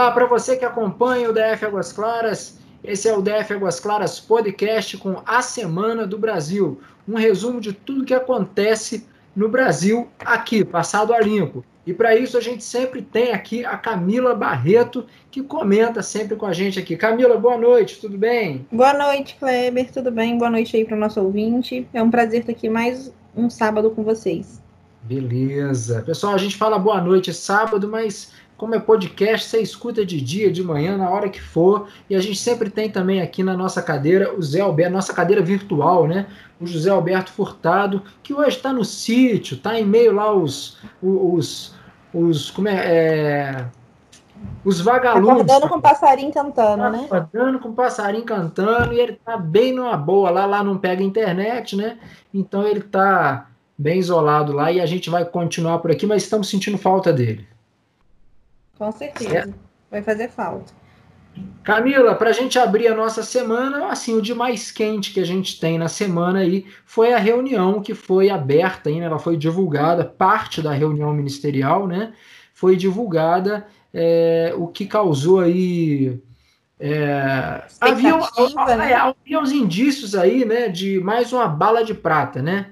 Olá para você que acompanha o DF Águas Claras. Esse é o DF Águas Claras podcast com a Semana do Brasil. Um resumo de tudo que acontece no Brasil aqui, passado a limpo. E para isso a gente sempre tem aqui a Camila Barreto, que comenta sempre com a gente aqui. Camila, boa noite, tudo bem? Boa noite, Kleber, tudo bem? Boa noite aí para o nosso ouvinte. É um prazer estar aqui mais um sábado com vocês. Beleza. Pessoal, a gente fala boa noite sábado, mas como é podcast, você escuta de dia, de manhã, na hora que for. E a gente sempre tem também aqui na nossa cadeira o Zé Alberto, nossa cadeira virtual, né? O José Alberto Furtado, que hoje está no sítio, está em meio lá os, os, os como é, é os vagalumes. Acordando com passarinho cantando, tá né? Acordando com passarinho cantando e ele tá bem numa boa lá, lá não pega internet, né? Então ele tá bem isolado lá e a gente vai continuar por aqui, mas estamos sentindo falta dele. Com certeza. Vai fazer falta. Camila, para a gente abrir a nossa semana, assim, o de mais quente que a gente tem na semana aí foi a reunião que foi aberta, aí, né? ela foi divulgada, parte da reunião ministerial, né? Foi divulgada, é, o que causou aí. É, havia, né? É, havia os indícios aí, né, de mais uma bala de prata, né?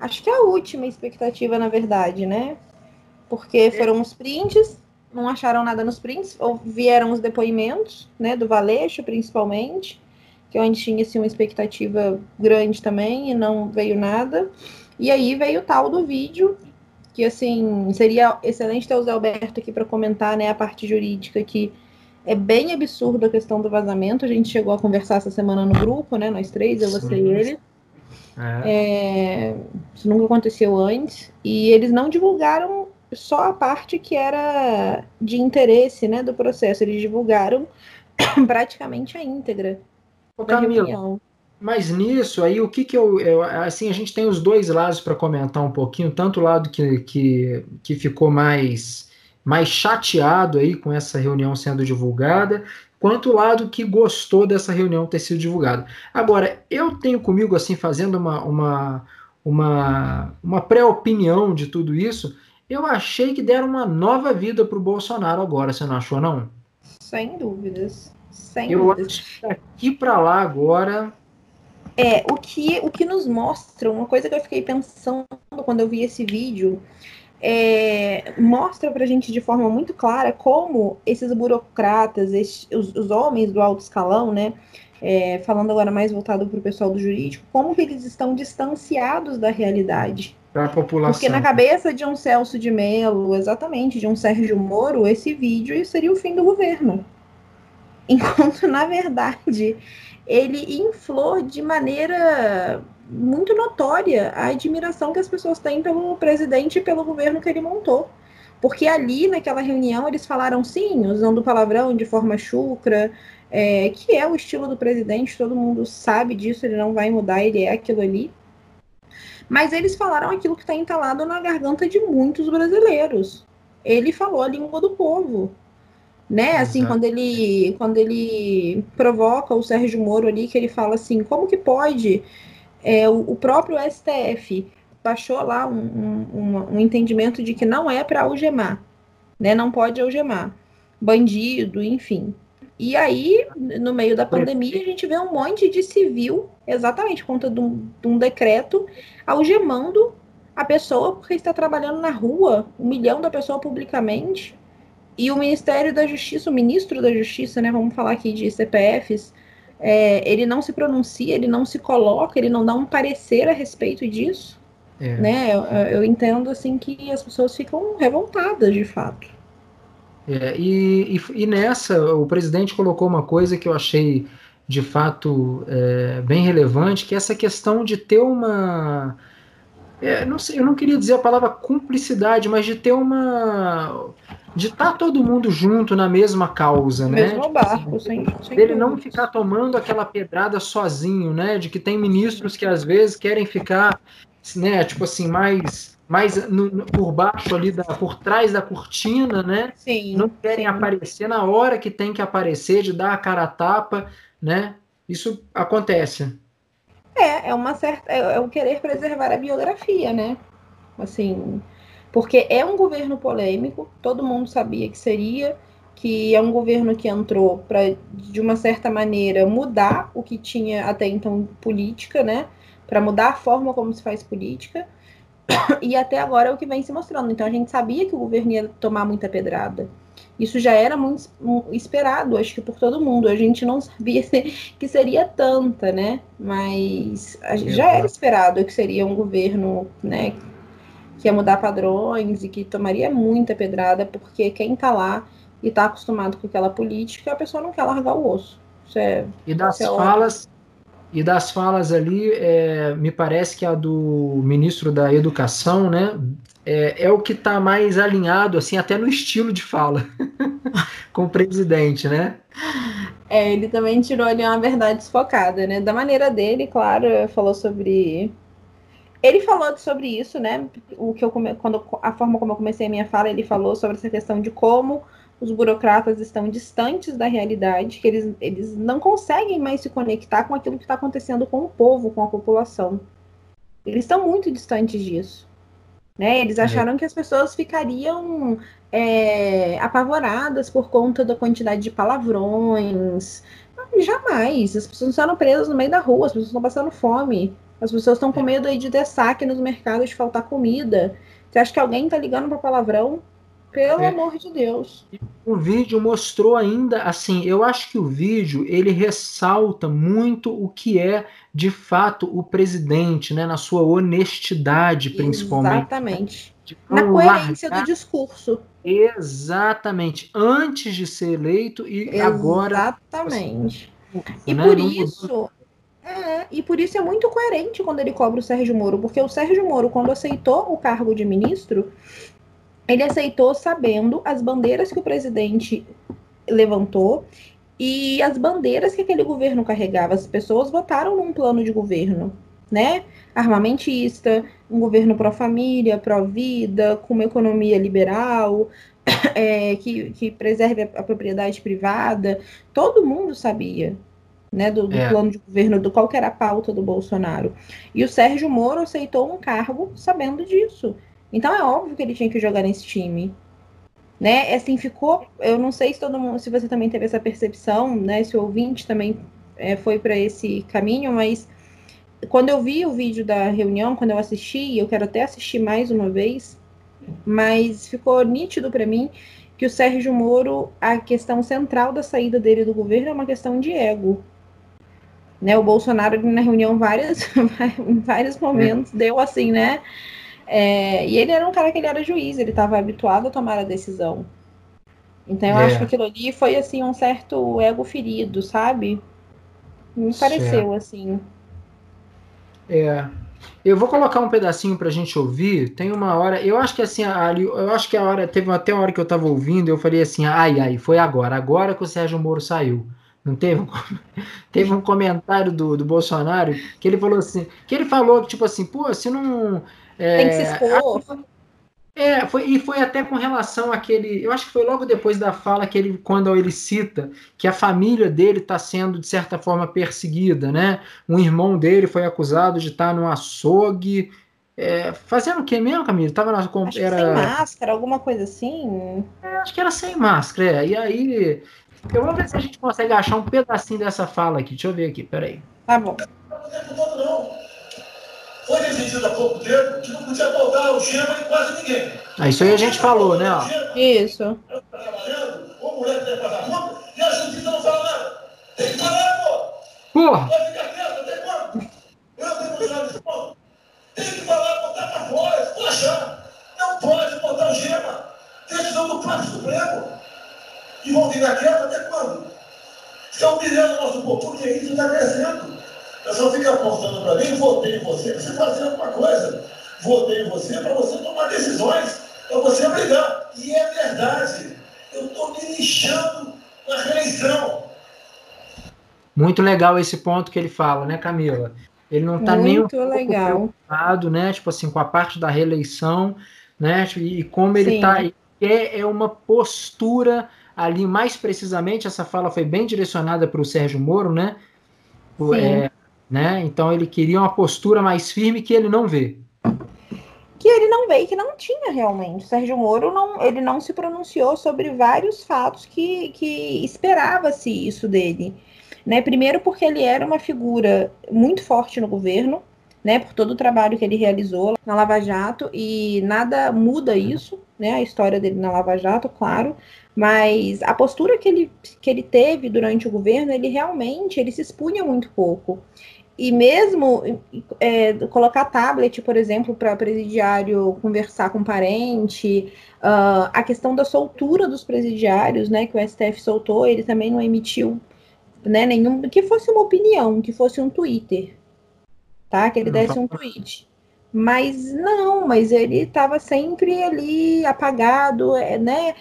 Acho que é a última expectativa, na verdade, né? Porque foram os prints, não acharam nada nos prints, ou vieram os depoimentos, né, do Valeixo, principalmente, que onde tinha assim, uma expectativa grande também e não veio nada. E aí veio o tal do vídeo, que assim, seria excelente ter o Zé Alberto aqui para comentar, né, a parte jurídica que é bem absurdo a questão do vazamento. A gente chegou a conversar essa semana no grupo, né, nós três, eu, você e ele. É. É, isso nunca aconteceu antes. E eles não divulgaram só a parte que era de interesse né, do processo. Eles divulgaram praticamente a íntegra. Ô, Camila, mas nisso aí, o que que eu, eu, Assim, a gente tem os dois lados para comentar um pouquinho, tanto o lado que, que, que ficou mais, mais chateado aí com essa reunião sendo divulgada, quanto o lado que gostou dessa reunião ter sido divulgada. Agora, eu tenho comigo, assim, fazendo uma, uma, uma, uma pré-opinião de tudo isso, eu achei que deram uma nova vida para o Bolsonaro agora, você não achou, não? Sem dúvidas. Sem eu dúvidas. acho que daqui para lá agora. É, o que, o que nos mostra, uma coisa que eu fiquei pensando quando eu vi esse vídeo, é, mostra para a gente de forma muito clara como esses burocratas, esses, os, os homens do alto escalão, né, é, falando agora mais voltado para o pessoal do jurídico, como que eles estão distanciados da realidade para a população. Porque na cabeça de um Celso de Mello, exatamente, de um Sérgio Moro, esse vídeo seria o fim do governo. Enquanto, na verdade, ele inflou de maneira muito notória a admiração que as pessoas têm pelo presidente e pelo governo que ele montou. Porque ali, naquela reunião, eles falaram sim, usando palavrão de forma chucra, é, que é o estilo do presidente, todo mundo sabe disso, ele não vai mudar, ele é aquilo ali. Mas eles falaram aquilo que está entalado na garganta de muitos brasileiros. Ele falou a língua do povo. Né? Assim, quando ele, quando ele provoca o Sérgio Moro ali, que ele fala assim, como que pode é, o, o, próprio STF baixou lá um, um, um entendimento de que não é para algemar, né? Não pode algemar. Bandido, enfim. E aí, no meio da pandemia, a gente vê um monte de civil, exatamente por conta de um, de um decreto, algemando a pessoa porque está trabalhando na rua, humilhando a pessoa publicamente. E o Ministério da Justiça, o ministro da Justiça, né, vamos falar aqui de CPFs, é, ele não se pronuncia, ele não se coloca, ele não dá um parecer a respeito disso. É. Né? Eu, eu entendo assim que as pessoas ficam revoltadas de fato. É, e, e, e, nessa, o presidente colocou uma coisa que eu achei de fato é, bem relevante, que é essa questão de ter uma. É, não sei, eu não queria dizer a palavra cumplicidade, mas de ter uma. de estar tá todo mundo junto na mesma causa, né? Mesmo tipo barco, assim, sem, sem Dele não ficar tomando aquela pedrada sozinho, né? De que tem ministros que às vezes querem ficar, né, tipo assim, mais mais no, no, por baixo ali, da, por trás da cortina, né? Sim. Não querem sim. aparecer na hora que tem que aparecer, de dar a cara a tapa, né? Isso acontece. É, é uma certa. É, é o querer preservar a biografia, né? Assim. Porque é um governo polêmico, todo mundo sabia que seria. que é um governo que entrou para, de uma certa maneira, mudar o que tinha até então política, né? Para mudar a forma como se faz política. E até agora é o que vem se mostrando. Então a gente sabia que o governo ia tomar muita pedrada. Isso já era muito esperado, acho que por todo mundo. A gente não sabia que seria tanta, né? Mas já era esperado que seria um governo, né? Que ia mudar padrões e que tomaria muita pedrada, porque quem tá lá e tá acostumado com aquela política, a pessoa não quer largar o osso. Isso é, e das é falas, e das falas ali, é, me parece que a do ministro da Educação, né, é, é o que está mais alinhado, assim, até no estilo de fala com o presidente, né? É, ele também tirou ali uma verdade desfocada, né? Da maneira dele, claro, falou sobre. Ele falou sobre isso, né? O que eu come... quando a forma como eu comecei a minha fala, ele falou sobre essa questão de como os burocratas estão distantes da realidade, que eles, eles não conseguem mais se conectar com aquilo que está acontecendo com o povo, com a população. Eles estão muito distantes disso. Né? Eles é. acharam é. que as pessoas ficariam é, apavoradas por conta da quantidade de palavrões. jamais. As pessoas estão presas no meio da rua, as pessoas estão passando fome. As pessoas estão com é. medo aí de destaque nos mercados de faltar comida. Você acha que alguém está ligando para palavrão? Pelo é. amor de Deus. O vídeo mostrou ainda, assim, eu acho que o vídeo ele ressalta muito o que é de fato o presidente, né, na sua honestidade, principalmente. Exatamente. Na coerência largar... do discurso. Exatamente. Antes de ser eleito e Exatamente. agora. Exatamente. E né? por isso. É, e por isso é muito coerente quando ele cobra o Sérgio Moro, porque o Sérgio Moro, quando aceitou o cargo de ministro, ele aceitou sabendo as bandeiras que o presidente levantou e as bandeiras que aquele governo carregava. As pessoas votaram num plano de governo, né? Armamentista, um governo pró-família, pró-vida, com uma economia liberal, é, que, que preserve a, a, propriedade privada. Todo mundo sabia. Né, do, do é. plano de governo, do qual era a pauta do Bolsonaro. E o Sérgio Moro aceitou um cargo sabendo disso. Então é óbvio que ele tinha que jogar nesse time. Né? Assim ficou. Eu não sei se todo mundo, se você também teve essa percepção, né? Se o ouvinte também é, foi para esse caminho, mas quando eu vi o vídeo da reunião, quando eu assisti, eu quero até assistir mais uma vez, mas ficou nítido para mim que o Sérgio Moro, a questão central da saída dele do governo é uma questão de ego. Né, o Bolsonaro na reunião várias, em vários momentos deu assim, né? É, e ele era um cara que ele era juiz, ele estava habituado a tomar a decisão. Então eu é. acho que aquilo ali foi assim um certo ego ferido, sabe? Me pareceu assim. É. Eu vou colocar um pedacinho pra gente ouvir. Tem uma hora, eu acho que assim, ali, eu acho que a hora teve até uma hora que eu tava ouvindo, eu falei assim: "Ai, ai, foi agora, agora que o Sérgio Moro saiu". Não teve teve um comentário do, do Bolsonaro que ele falou assim, que ele falou tipo assim, pô, se não é, Tem que se expor. É, foi, e foi até com relação àquele. Eu acho que foi logo depois da fala que ele, quando ele cita que a família dele está sendo, de certa forma, perseguida, né? Um irmão dele foi acusado de estar tá no açougue. É, fazendo o que mesmo, Camila? Tava na, acho era... sem máscara, alguma coisa assim. É, acho que era sem máscara, é. E aí. Eu vou ver se a gente consegue achar um pedacinho dessa fala aqui. Deixa eu ver aqui, peraí. Tá bom. Não foi decidido há pouco tempo que não podia botar o gema em quase ninguém. Ah, isso aí a gente falou, né? Ó. Isso. Trabalhando, ou mulher que tem vagabundo, e a justiça não fala nada. Tem que falar, pô! Porra! Vai ficar quieto, tem quanto? Eu tenho mostrado esse ponto. Tem que falar, botar pra fora, esculachar. Não pode botar o gema. Decisão do próprio Supremo. E vão ficar quietos até quando? Estão humilhando o nosso povo, porque isso está crescendo. Eu só fica apontando para mim, votei em você para você fazer alguma coisa. Votei em você para você tomar decisões, para você brigar. E é verdade. Eu estou me lixando na reeleição. Muito legal esse ponto que ele fala, né, Camila? Ele não está nem um pouco legal. preocupado, né? Tipo assim, com a parte da reeleição, né? E como ele está. É, é uma postura ali, mais precisamente, essa fala foi bem direcionada para o Sérgio Moro, né? É, né? Então ele queria uma postura mais firme que ele não vê. Que ele não provei que não tinha realmente. O Sérgio Moro não, ele não se pronunciou sobre vários fatos que, que esperava-se isso dele. Né? Primeiro porque ele era uma figura muito forte no governo, né, por todo o trabalho que ele realizou na Lava Jato e nada muda isso, né, a história dele na Lava Jato, claro, mas a postura que ele, que ele teve durante o governo, ele realmente ele se expunha muito pouco. E mesmo é, colocar tablet, por exemplo, para presidiário conversar com parente, uh, a questão da soltura dos presidiários, né, que o STF soltou, ele também não emitiu né, nenhum, que fosse uma opinião, que fosse um Twitter, tá? Que ele desse um tweet. Mas não, mas ele estava sempre ali apagado, é, né?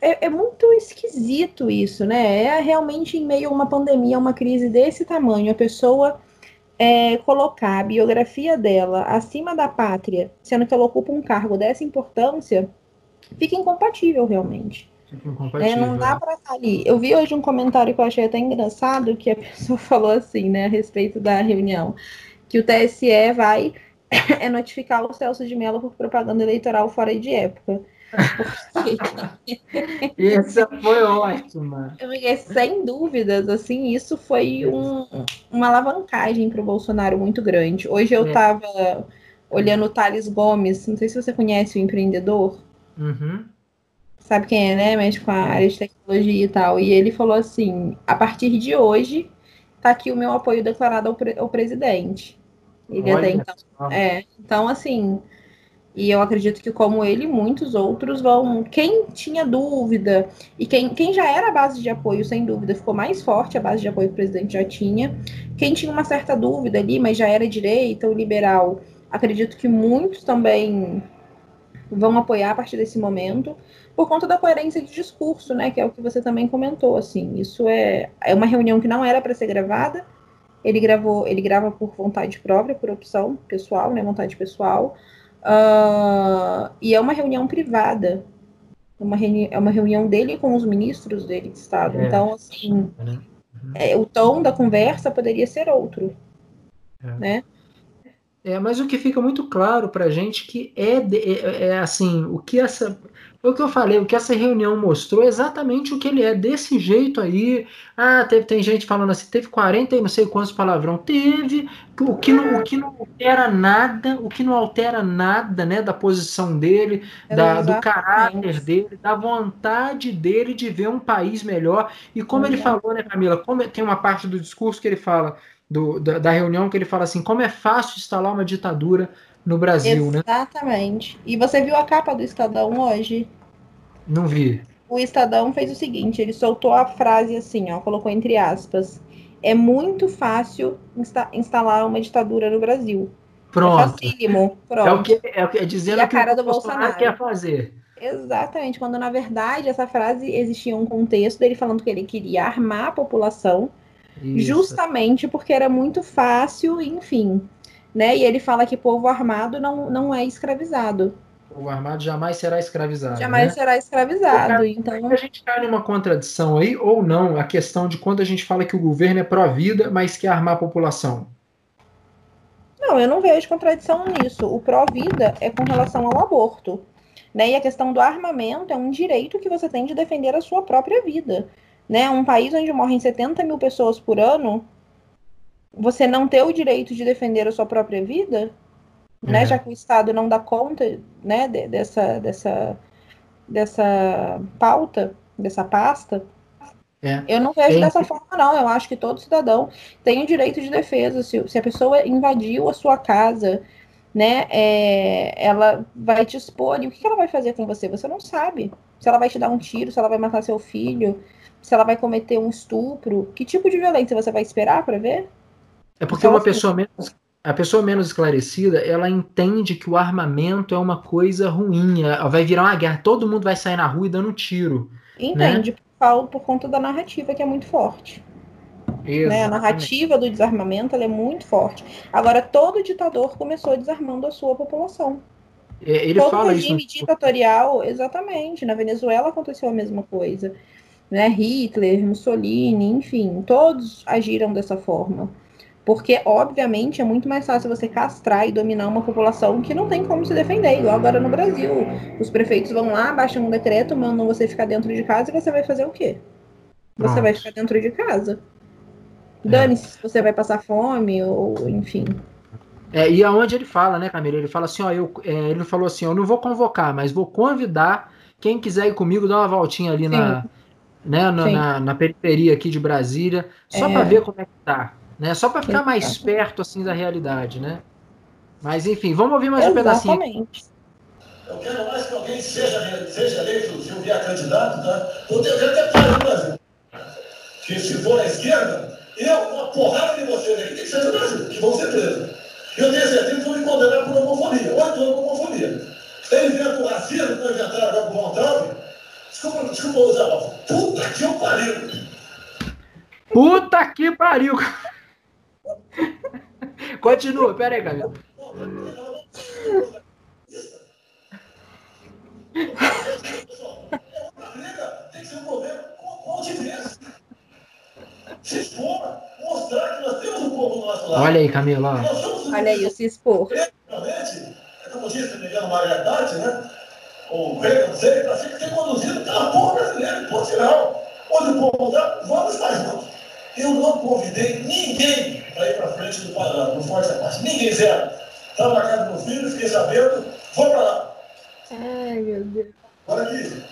É, é, muito esquisito isso, né? É realmente em meio a uma pandemia, uma crise desse tamanho, a pessoa é, colocar a biografia dela acima da pátria, sendo que ela ocupa um cargo dessa importância, fica incompatível realmente. Fica incompatível. É, não dá para estar ali. Eu vi hoje um comentário que eu achei até engraçado, que a pessoa falou assim, né, a respeito da reunião, que o TSE vai é notificar o Celso de Mello por propaganda eleitoral fora de época. Essa foi ótima. Porque, sem dúvidas, assim, isso foi um, uma alavancagem para o Bolsonaro muito grande. Hoje eu estava é. olhando o Thales Gomes, não sei se você conhece o empreendedor. Uhum. Sabe quem é, né? Mexe com a área de tecnologia e tal. E ele falou assim: a partir de hoje, tá aqui o meu apoio declarado ao, pre ao presidente. Ele Olha, até então. É, então, assim, e eu acredito que, como ele, muitos outros vão. Quem tinha dúvida, e quem, quem já era a base de apoio, sem dúvida, ficou mais forte, a base de apoio que o presidente já tinha. Quem tinha uma certa dúvida ali, mas já era direita ou liberal, acredito que muitos também vão apoiar a partir desse momento, por conta da coerência de discurso, né? Que é o que você também comentou, assim. Isso é, é uma reunião que não era para ser gravada. Ele gravou, ele grava por vontade própria, por opção pessoal, né? Vontade pessoal. Uh, e é uma reunião privada. Uma reuni é uma reunião dele com os ministros dele de Estado. É. Então, assim, uhum. é, o tom da conversa poderia ser outro. É. Né? É, mas o que fica muito claro para a gente que é, é, é, assim, o que essa foi o que eu falei, o que essa reunião mostrou é exatamente o que ele é, desse jeito aí. Ah, teve, tem gente falando assim, teve 40 e não sei quantos palavrão. Teve, o que, não, o que não altera nada, o que não altera nada, né, da posição dele, é da, do caráter dele, da vontade dele de ver um país melhor. E como ele falou, né, Camila, como tem uma parte do discurso que ele fala, do, da, da reunião, que ele fala assim, como é fácil instalar uma ditadura no Brasil, Exatamente. né? Exatamente. E você viu a capa do Estadão hoje? Não vi. O Estadão fez o seguinte, ele soltou a frase assim, ó, colocou entre aspas, é muito fácil insta instalar uma ditadura no Brasil. Pronto. É facílimo. Pronto. É o que é, o que, é dizendo e a cara do Bolsonaro, Bolsonaro quer fazer. Exatamente, quando na verdade essa frase existia um contexto dele falando que ele queria armar a população, Isso. justamente porque era muito fácil, enfim, né? E ele fala que povo armado não, não é escravizado. O armado jamais será escravizado. Jamais né? será escravizado. então a gente cai numa contradição aí ou não a questão de quando a gente fala que o governo é pró-vida, mas quer armar a população. Não, eu não vejo contradição nisso. O pró-vida é com relação ao aborto. Né? E a questão do armamento é um direito que você tem de defender a sua própria vida. Né? Um país onde morrem 70 mil pessoas por ano, você não ter o direito de defender a sua própria vida, é. né? Já que o Estado não dá conta, né, de, dessa, dessa, dessa pauta, dessa pasta. É. Eu não vejo é. dessa forma, não. Eu acho que todo cidadão tem o direito de defesa. Se, se a pessoa invadiu a sua casa, né, é, ela vai te expor. E o que ela vai fazer com você? Você não sabe. Se ela vai te dar um tiro, se ela vai matar seu filho, se ela vai cometer um estupro. Que tipo de violência você vai esperar para ver? É porque uma pessoa menos, a pessoa menos esclarecida, ela entende que o armamento é uma coisa ruim, vai virar uma guerra, todo mundo vai sair na rua e dando um tiro. Entende, né? por, por conta da narrativa que é muito forte. Né? A narrativa do desarmamento é muito forte. Agora, todo ditador começou desarmando a sua população. É, ele todo fala regime isso. ditatorial, exatamente. Na Venezuela aconteceu a mesma coisa. Né? Hitler, Mussolini, enfim, todos agiram dessa forma Porque, obviamente, é muito mais fácil você castrar e dominar uma população que não tem como se defender, igual agora no Brasil. Os prefeitos vão lá, baixam um decreto, mandam você ficar dentro de casa e você vai fazer o quê? Você Nossa. vai ficar dentro de casa. É. Dane-se se você vai passar fome ou enfim. É, e aonde ele fala, né, Camila? Ele fala assim, ó, eu, é, ele falou assim, eu não vou convocar, mas vou convidar quem quiser ir comigo, dar uma voltinha ali na, né, na, na, na, periferia aqui de Brasília, só é. para ver como é que tá né? Só para ficar mais perto assim da realidade, né? Mas enfim, vamos ouvir mais Exatamente. um pedacinho. Eu quero mais que alguém seja, seja eleito, se eu vier candidato, tá? Eu quero até Brasil. Que se for à esquerda, eu, uma porrada de vocês aqui tem que ser do Brasil, que vão ser presos. Eu tenho certeza que vão me condenar por homofobia, oito anos por homofobia. Ele inventa o racismo, que inventaram agora com o Von Desculpa, desculpa usar a Puta que eu pariu. Puta que pariu. Continua, pera aí, Camila. Tem que ser um governo com Se expor, mostrar que nós temos um povo do nosso lado. Olha aí, Camila. Olha aí, o se expor. Realmente, é como Thatcher, né? O não sei, para ser conduzido pela porra brasileira, por final. Onde o povo está, vamos estar juntos. Eu não convidei ninguém para ir para frente do, do Forte Apache. Ninguém, zero. Estava na casa do meu filho, fiquei sabendo, vou para lá. Ai, meu Deus. Agora aqui,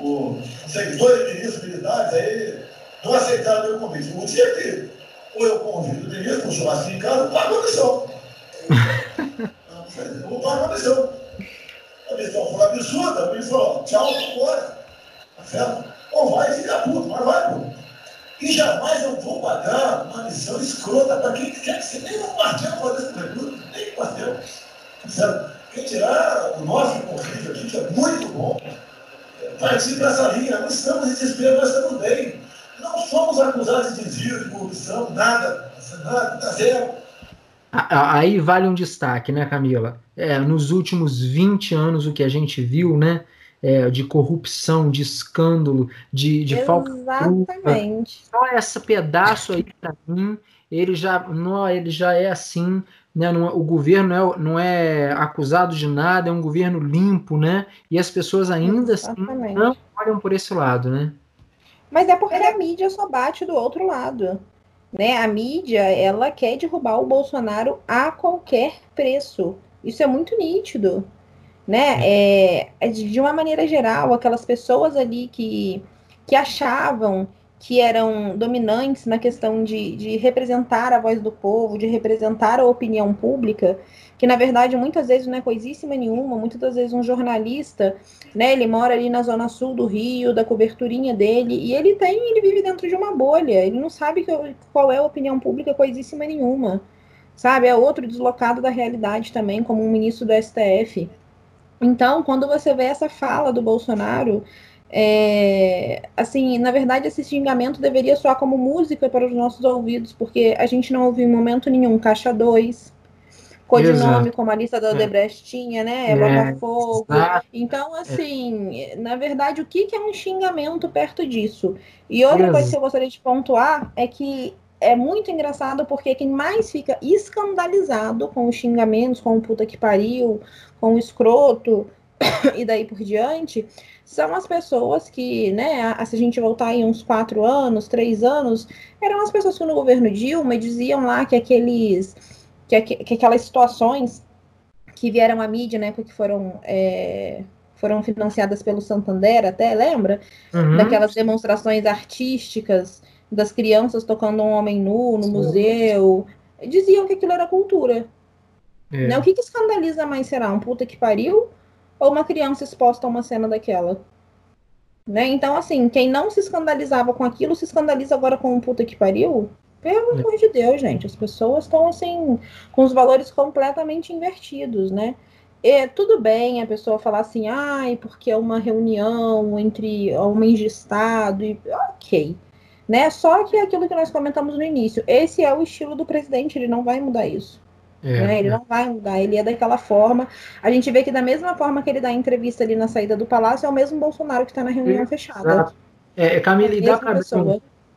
os seguidores ministros militares aí não aceitaram meu convite. Um dia que ou eu convido o ministro para um churrasco em casa, pago a missão. vou pagar a missão. A missão foi absurda, ministro falou, tchau, vou embora. Tá? Ou vai ficar puto, mas vai, pô. E jamais eu vou pagar uma missão escrota para quem quer que seja. Nem um quartel pode esse recruta, nem um quartel. Certo? Quem tirar o nosso conflito aqui, que é muito bom, partir para essa linha. Não estamos em desespero, nós estamos bem. Não somos acusados de desvio, de corrupção, nada. Nada, tá zero. Aí vale um destaque, né, Camila? É, nos últimos 20 anos, o que a gente viu, né? é, de corrupção, de escândalo, de, de. Exatamente. Só esse pedaço aí, para mim, ele já, não, ele já é assim. Né, não, o governo não é, não é acusado de nada, é um governo limpo, né? E as pessoas ainda assim Exatamente. assim não olham por esse lado, né? Mas é porque a mídia só bate do outro lado. Né? A mídia, ela quer derrubar o Bolsonaro a qualquer preço. Isso é muito nítido né? É, é de uma maneira geral, aquelas pessoas ali que, que achavam que eram dominantes na questão de, de representar a voz do povo, de representar a opinião pública, que na verdade muitas vezes não é coisíssima nenhuma, muitas das vezes um jornalista, né, ele mora ali na zona sul do Rio, da coberturinha dele, e ele tem, ele vive dentro de uma bolha, ele não sabe que, qual é a opinião pública coisíssima nenhuma, sabe? É outro deslocado da realidade também, como um ministro do STF. Então, quando você vê essa fala do Bolsonaro, é, assim, na verdade, esse xingamento deveria soar como música para os nossos ouvidos, porque a gente não ouviu em momento nenhum Caixa 2, codinome como a lista da é. Odebrecht tinha, né? É, Botafogo. Então, assim, na verdade, o que, que é um xingamento perto disso? E outra coisa que eu gostaria de pontuar é que é muito engraçado porque quem mais fica escandalizado com os xingamentos, com o puta que pariu, com o escroto e daí por diante, são as pessoas que, né, se a gente voltar aí uns quatro anos, três anos, eram as pessoas que no governo Dilma diziam lá que aqueles, que, que aquelas situações que vieram à mídia, né, porque foram é, foram financiadas pelo Santander, até lembra? Uhum. Daquelas demonstrações artísticas das crianças tocando um homem nu no Sim. museu. Diziam que aquilo era cultura. É. Né? O que, que escandaliza mais será? Um puta que pariu? Ou uma criança exposta a uma cena daquela? Né? Então, assim, quem não se escandalizava com aquilo, se escandaliza agora com um puta que pariu? Pelo é. amor de Deus, gente. As pessoas estão, assim, com os valores completamente invertidos, né? E, tudo bem a pessoa falar assim, ai, porque é uma reunião entre homens de Estado, e ok. Né? Só que é aquilo que nós comentamos no início, esse é o estilo do presidente, ele não vai mudar isso. É, né? Ele é. não vai mudar, ele é daquela forma. A gente vê que da mesma forma que ele dá entrevista ali na saída do palácio, é o mesmo Bolsonaro que está na reunião é, fechada. É, Camila, e dá para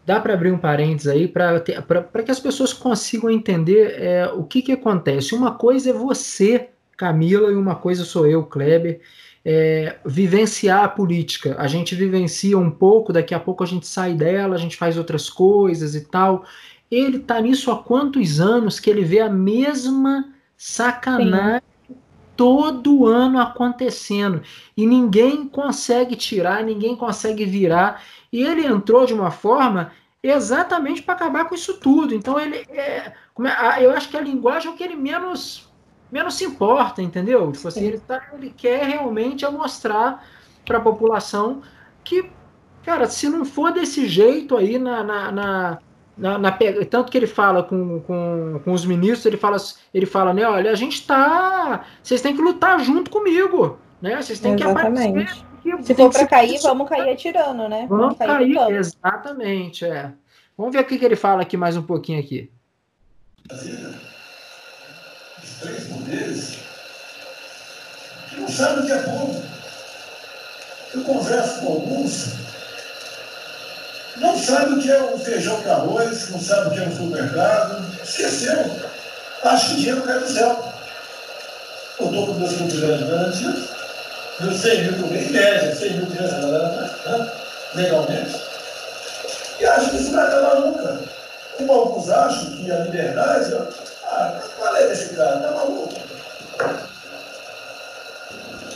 dá para abrir um parênteses aí para que as pessoas consigam entender é, o que, que acontece. Uma coisa é você, Camila, e uma coisa sou eu, Kleber, é, vivenciar a política. A gente vivencia um pouco, daqui a pouco a gente sai dela, a gente faz outras coisas e tal. Ele está nisso há quantos anos que ele vê a mesma sacanagem Sim. Todo ano acontecendo e ninguém consegue tirar, ninguém consegue virar. E ele entrou de uma forma exatamente para acabar com isso tudo. Então ele é, é eu acho que a linguagem é o que ele menos menos se importa, entendeu? Tipo assim, ele, tá, ele quer realmente mostrar para a população que, cara, se não for desse jeito aí na, na, na na, na, tanto que ele fala com, com, com os ministros, ele fala, ele fala, né, olha, a gente tá. Vocês têm que lutar junto comigo. Né? Vocês têm Exatamente. que aparecer se for para cair, vamos cair atirando, né? Vamos, vamos cair, cair exatamente, é. Vamos ver o que, que ele fala aqui mais um pouquinho aqui. Os três poderes que não sabem o que é povo. Eu converso com alguns, não sabem o que é um feijão com arroz, não sabem o que é um supermercado, esqueceram. Acho que o dinheiro cai do céu. Eu estou com meus funcionários garantidos dos 100 mil por mês, em média, 100 mil crianças né? legalmente. E acho que isso não vai acabar nunca. Como alguns acham que a liberdade, ah, qual é desse cara? Tá maluco?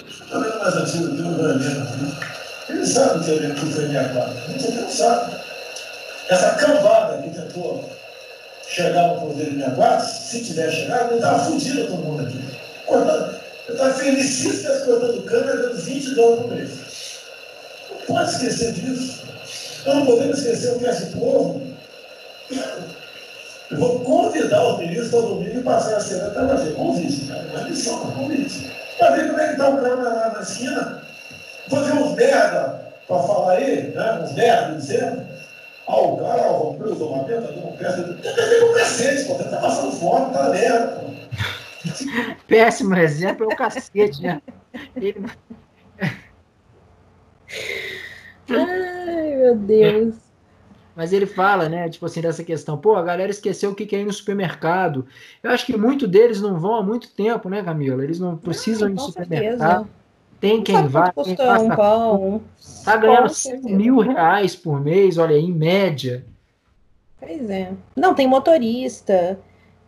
Estou vendo mais antigo que o Brandino. Ele sabe que ele foi minha quadra. A gente não sabe. Essa cambada que tentou chegar no poder de quadra, se tiver chegado, ele estava fudido todo mundo aqui. Eu estava felicíssimo cortando câmera dando 20 dólares por mês. Não pode esquecer disso. Nós não podemos esquecer o que é esse povo. Eu vou convidar o ministro ao domingo e passar a semana para fazer convite, cara. Uma lição, um convite. Para ver como é que está o cara na, na esquina. Ver uns merda para falar aí, né? uns merda dizendo. Ah, o cara, o Romero, o Mamenta, não peça. Tem que ver com o cacete, pô. Você tá passando fome, tá merda, pô. Péssimo exemplo é o cacete, né? Ele... Ai, meu Deus. Mas ele fala, né, tipo assim, dessa questão, pô, a galera esqueceu o que é ir no supermercado. Eu acho que muitos deles não vão há muito tempo, né, Camila? Eles não precisam ir no supermercado. Certeza. Tem quem vai, quem um pão. Tá ganhando 100 mil reais por mês, olha aí, em média. Pois é. Não, tem motorista,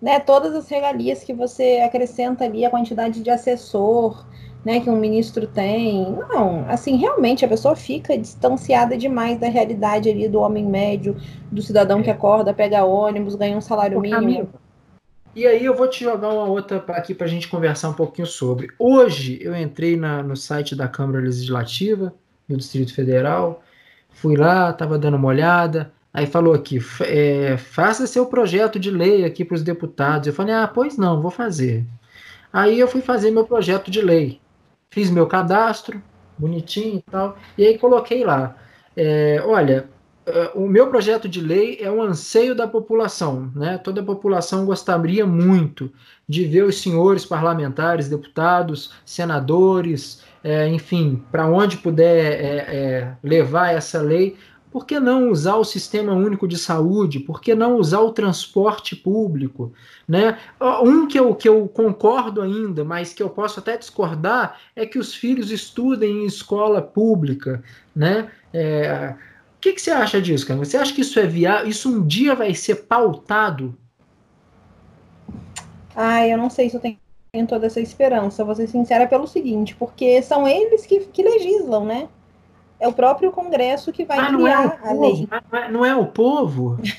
né, todas as regalias que você acrescenta ali, a quantidade de assessor, né, que um ministro tem. Não, assim, realmente a pessoa fica distanciada demais da realidade ali do homem médio, do cidadão que acorda, pega ônibus, ganha um salário mínimo. E aí eu vou te jogar uma outra aqui para a gente conversar um pouquinho sobre. Hoje eu entrei na, no site da Câmara Legislativa do Distrito Federal, fui lá, estava dando uma olhada, Aí falou aqui, é, faça seu projeto de lei aqui para os deputados. Eu falei, ah, pois não, vou fazer. Aí eu fui fazer meu projeto de lei. Fiz meu cadastro, bonitinho e tal, e aí coloquei lá. É, olha, o meu projeto de lei é um anseio da população, né? Toda a população gostaria muito de ver os senhores parlamentares, deputados, senadores, é, enfim, para onde puder é, é, levar essa lei, por que não usar o sistema único de saúde? Por que não usar o transporte público? Né? Um que eu, que eu concordo ainda, mas que eu posso até discordar, é que os filhos estudem em escola pública. Né? É, que, que você acha disso, cara? Você acha que isso é viável? Isso um dia vai ser pautado? Ah, eu não sei se eu tenho toda essa esperança, vou ser sincera pelo seguinte, porque são eles que, que legislam, né? É o próprio Congresso que vai ah, criar é a lei. Não é o povo?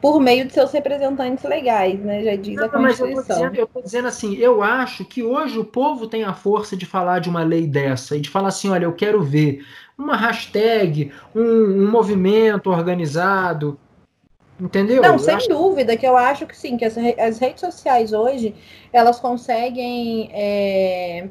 Por meio de seus representantes legais, né? Já diz não, a Constituição. eu estou dizendo, assim, eu acho que hoje o povo tem a força de falar de uma lei dessa e de falar assim, olha, eu quero ver uma hashtag, um, um movimento organizado, Entendeu? Não, eu sem acho... dúvida, que eu acho que sim, que as, as redes sociais hoje, elas conseguem é,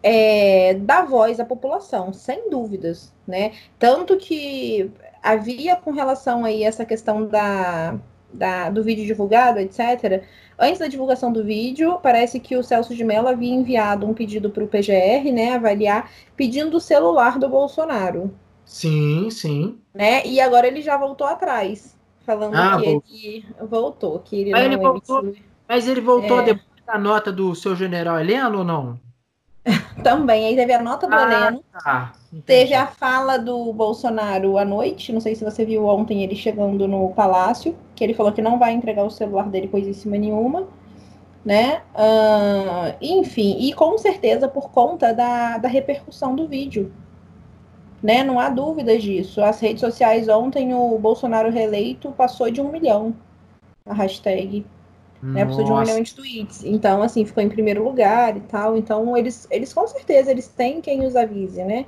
é, dar voz à população, sem dúvidas, né? Tanto que havia com relação aí essa questão da, da, do vídeo divulgado, etc. Antes da divulgação do vídeo, parece que o Celso de Mello havia enviado um pedido para o PGR, né, avaliar, pedindo o celular do Bolsonaro. Sim, sim. Né? E agora ele já voltou atrás, falando ah, que voltou. ele voltou, que ele mas ele voltou, Mas ele voltou é... depois da nota do seu general Heleno ou não? Também, aí teve a nota do ah, Heleno. Tá. Teve a fala do Bolsonaro à noite, não sei se você viu ontem ele chegando no palácio, que ele falou que não vai entregar o celular dele coisíssima nenhuma, né? Uh, enfim, e com certeza por conta da, da repercussão do vídeo, né? Não há dúvidas disso. As redes sociais ontem, o Bolsonaro reeleito passou de um milhão a hashtag. Né, passou de um milhão de tweets. Então, assim, ficou em primeiro lugar e tal. Então, eles, eles com certeza, eles têm quem os avise, né?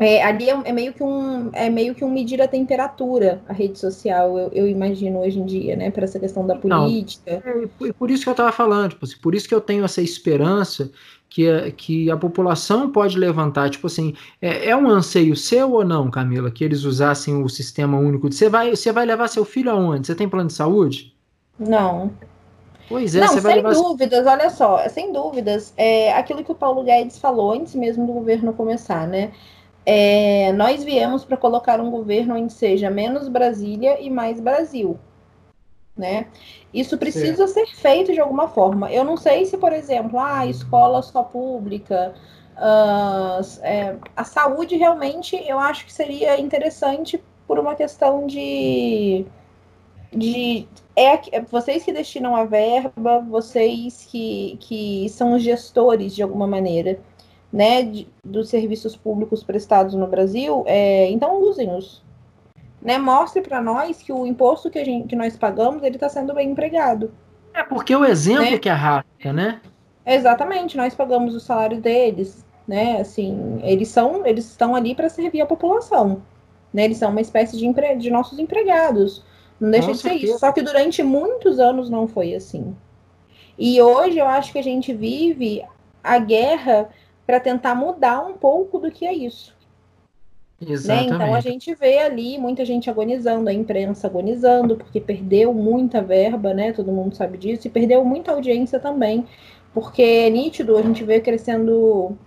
É, ali é, é, meio que um é meio que um medir a temperatura a rede social eu, eu imagino hoje em dia né para essa questão da política. Não, é, por isso que eu estava falando tipo, assim, por isso que eu tenho essa esperança que a, que a população pode levantar tipo assim é, é um anseio seu ou não Camila que eles usassem o sistema único você vai você vai levar seu filho aonde? Você tem plano de saúde? Não. Pois é, não, sem levar... dúvidas, olha só, sem dúvidas, é aquilo que o Paulo Guedes falou antes mesmo do governo começar, né? É, nós viemos para colocar um governo onde seja menos Brasília e mais Brasil. Né? Isso precisa ser feito de alguma forma. Eu não sei se, por exemplo, a ah, escola só pública, uh, é, a saúde realmente eu acho que seria interessante por uma questão de, de é vocês que destinam a verba, vocês que, que são os gestores de alguma maneira né, de, dos serviços públicos prestados no Brasil, é, então usem-os. Né, mostre para nós que o imposto que, a gente, que nós pagamos ele está sendo bem empregado. É porque o exemplo né? que arrasta, né? Exatamente, nós pagamos o salário deles, né? Assim, eles são, eles estão ali para servir a população, né? Eles são uma espécie de, empre... de nossos empregados. Não deixa Com de ser certeza. isso. Só que durante muitos anos não foi assim. E hoje eu acho que a gente vive a guerra para tentar mudar um pouco do que é isso. Né? Então a gente vê ali muita gente agonizando, a imprensa agonizando, porque perdeu muita verba, né? Todo mundo sabe disso, e perdeu muita audiência também, porque é nítido, a gente vê crescendo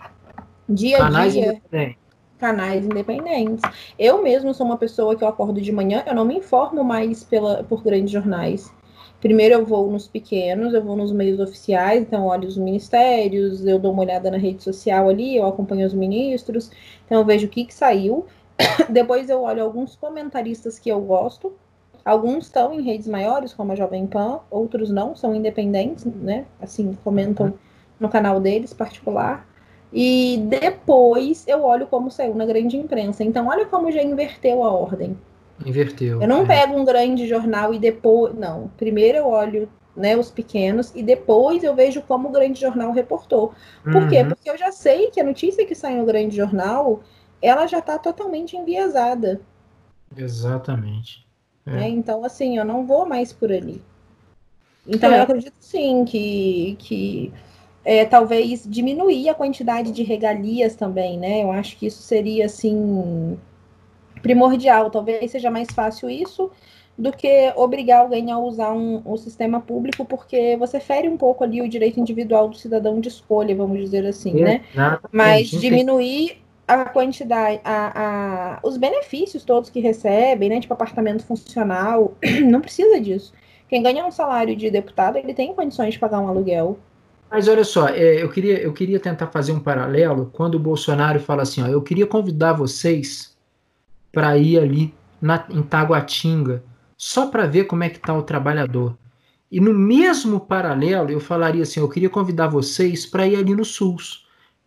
dia a canais dia. Independentes. Canais independentes. Eu mesmo sou uma pessoa que eu acordo de manhã, eu não me informo mais pela, por grandes jornais. Primeiro eu vou nos pequenos, eu vou nos meios oficiais, então olho os ministérios, eu dou uma olhada na rede social ali, eu acompanho os ministros, então eu vejo o que, que saiu. Depois eu olho alguns comentaristas que eu gosto. Alguns estão em redes maiores, como a Jovem Pan, outros não, são independentes, né? Assim, comentam no canal deles particular. E depois eu olho como saiu na grande imprensa. Então, olha como já inverteu a ordem. Inverteu. Eu não é. pego um grande jornal e depois. Não. Primeiro eu olho né, os pequenos e depois eu vejo como o grande jornal reportou. Por uhum. quê? Porque eu já sei que a notícia que sai no grande jornal ela já está totalmente enviesada. Exatamente. É. Né? Então, assim, eu não vou mais por ali. Então, é. eu acredito sim que, que é, talvez diminuir a quantidade de regalias também, né? Eu acho que isso seria, assim, primordial. Talvez seja mais fácil isso do que obrigar alguém a usar um, um sistema público, porque você fere um pouco ali o direito individual do cidadão de escolha, vamos dizer assim, né? Mas diminuir a quantidade, a, a, os benefícios todos que recebem, né? Tipo apartamento funcional, não precisa disso. Quem ganha um salário de deputado, ele tem condições de pagar um aluguel. Mas olha só, é, eu, queria, eu queria tentar fazer um paralelo quando o Bolsonaro fala assim: ó, eu queria convidar vocês para ir ali na, em Taguatinga, só para ver como é que está o trabalhador. E no mesmo paralelo, eu falaria assim, eu queria convidar vocês para ir ali no SUS,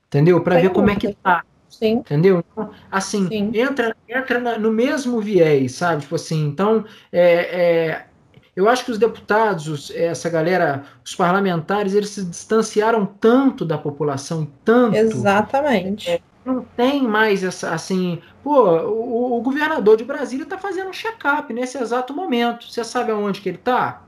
entendeu? Para ver como é que tá. Sim. Entendeu? Então, assim, Sim. entra, entra no mesmo viés, sabe? Tipo assim, então, é, é, eu acho que os deputados, essa galera, os parlamentares, eles se distanciaram tanto da população, tanto. Exatamente. É, não tem mais essa, assim, pô, o, o governador de Brasília está fazendo um check-up nesse exato momento. Você sabe aonde que ele está?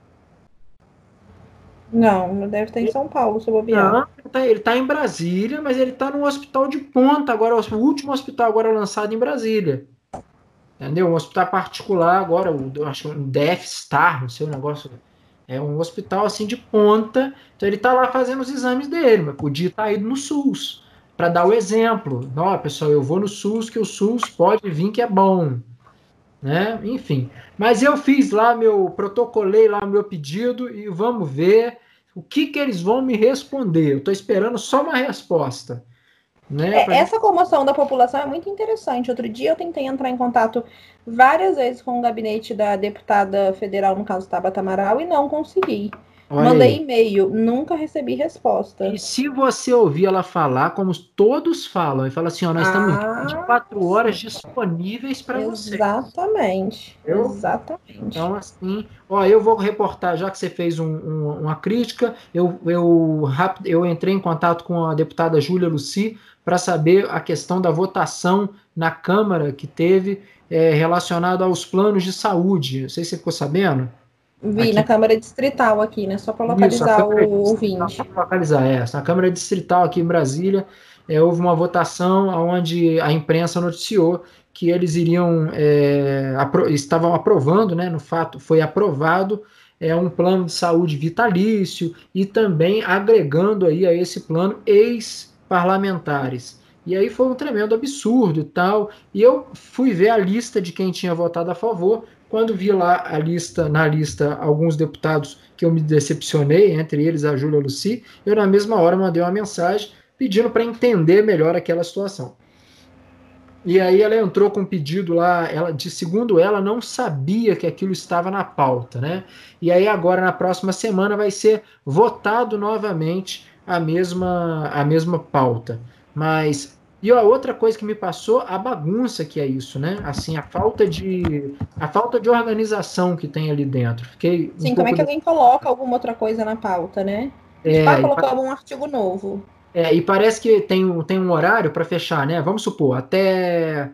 Não, não deve estar em São Paulo, se bobear. Não, ele está tá em Brasília, mas ele está num hospital de ponta agora, o último hospital agora lançado em Brasília. Entendeu? Um hospital particular agora, eu acho um Death Star, não sei o negócio. É um hospital assim de ponta. Então ele está lá fazendo os exames dele, mas podia estar tá ido no SUS. Para dar o exemplo. Ó, pessoal, eu vou no SUS, que o SUS pode vir que é bom. Né? Enfim. Mas eu fiz lá meu, protocolei lá meu pedido e vamos ver o que, que eles vão me responder. Eu estou esperando só uma resposta. Né, é, pra... Essa comoção da população é muito interessante. Outro dia eu tentei entrar em contato várias vezes com o gabinete da deputada federal, no caso Tabata Amaral, e não consegui. Olha Mandei e-mail, nunca recebi resposta. E se você ouvir ela falar, como todos falam, e fala assim, ó, nós ah, estamos 24 horas disponíveis para você. Exatamente. Eu? Exatamente. Então, assim, ó, eu vou reportar, já que você fez um, um, uma crítica, eu, eu, eu entrei em contato com a deputada Júlia Luci para saber a questão da votação na Câmara que teve é, relacionado aos planos de saúde. Não sei se você ficou sabendo. Vi aqui. na Câmara Distrital aqui, né? Só para localizar Isso, o ouvinte. Só para localizar, é. Na Câmara Distrital aqui em Brasília, é, houve uma votação onde a imprensa noticiou que eles iriam é, apro estavam aprovando, né? No fato, foi aprovado é um plano de saúde vitalício e também agregando aí a esse plano ex-parlamentares. E aí foi um tremendo absurdo e tal. E eu fui ver a lista de quem tinha votado a favor. Quando vi lá a lista, na lista, alguns deputados que eu me decepcionei, entre eles a Júlia Luci, eu na mesma hora mandei uma mensagem pedindo para entender melhor aquela situação. E aí ela entrou com um pedido lá, ela, de segundo ela, não sabia que aquilo estava na pauta, né? E aí agora na próxima semana vai ser votado novamente a mesma a mesma pauta. Mas e a outra coisa que me passou, a bagunça que é isso, né? Assim, a falta de a falta de organização que tem ali dentro. Fiquei Sim, um como é que alguém coloca alguma outra coisa na pauta, né? É, vai colocar algum artigo novo. É, e parece que tem, tem um horário para fechar, né? Vamos supor, até